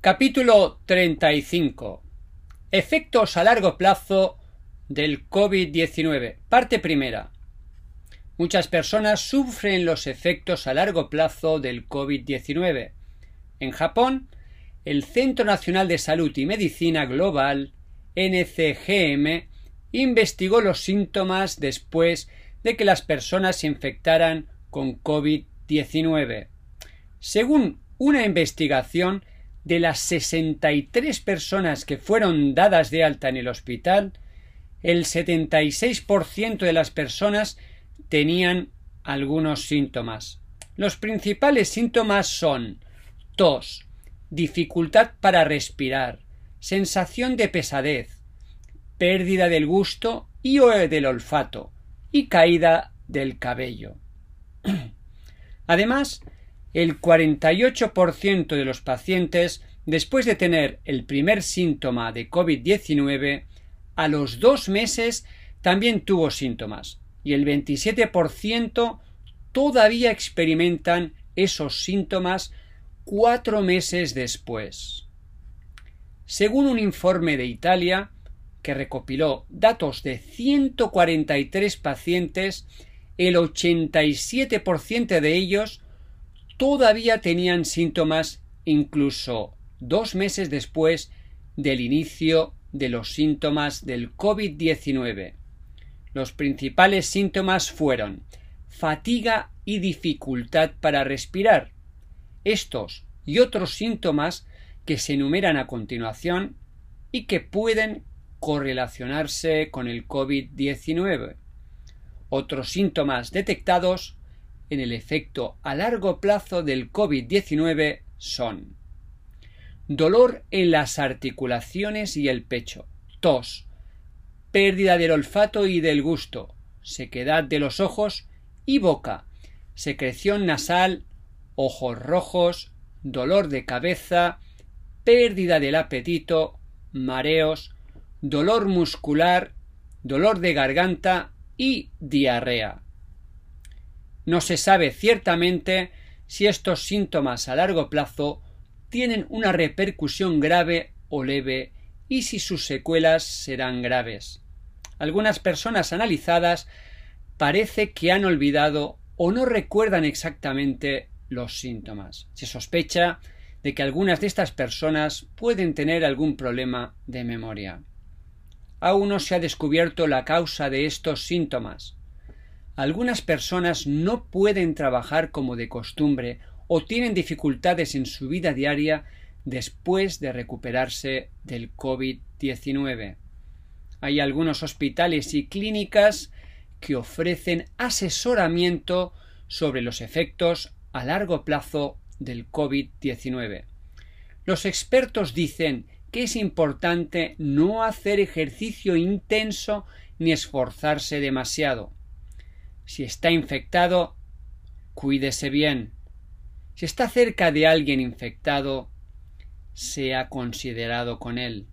Capítulo 35. Efectos a largo plazo del COVID-19. Parte primera. Muchas personas sufren los efectos a largo plazo del COVID-19. En Japón, el Centro Nacional de Salud y Medicina Global, NCGM, investigó los síntomas después de que las personas se infectaran con COVID-19. Según una investigación, de las 63 personas que fueron dadas de alta en el hospital, el 76% de las personas tenían algunos síntomas. Los principales síntomas son tos, dificultad para respirar, sensación de pesadez, pérdida del gusto y o del olfato y caída del cabello. Además, el 48% de los pacientes, después de tener el primer síntoma de COVID-19, a los dos meses también tuvo síntomas y el 27% todavía experimentan esos síntomas cuatro meses después. Según un informe de Italia, que recopiló datos de 143 pacientes, el 87% de ellos todavía tenían síntomas incluso dos meses después del inicio de los síntomas del COVID-19. Los principales síntomas fueron fatiga y dificultad para respirar. Estos y otros síntomas que se enumeran a continuación y que pueden correlacionarse con el COVID-19. Otros síntomas detectados en el efecto a largo plazo del COVID-19 son dolor en las articulaciones y el pecho, tos, pérdida del olfato y del gusto, sequedad de los ojos y boca, secreción nasal, ojos rojos, dolor de cabeza, pérdida del apetito, mareos, dolor muscular, dolor de garganta y diarrea. No se sabe ciertamente si estos síntomas a largo plazo tienen una repercusión grave o leve y si sus secuelas serán graves. Algunas personas analizadas parece que han olvidado o no recuerdan exactamente los síntomas. Se sospecha de que algunas de estas personas pueden tener algún problema de memoria. Aún no se ha descubierto la causa de estos síntomas. Algunas personas no pueden trabajar como de costumbre o tienen dificultades en su vida diaria después de recuperarse del COVID-19. Hay algunos hospitales y clínicas que ofrecen asesoramiento sobre los efectos a largo plazo del COVID-19. Los expertos dicen que es importante no hacer ejercicio intenso ni esforzarse demasiado. Si está infectado, cuídese bien. Si está cerca de alguien infectado, sea considerado con él.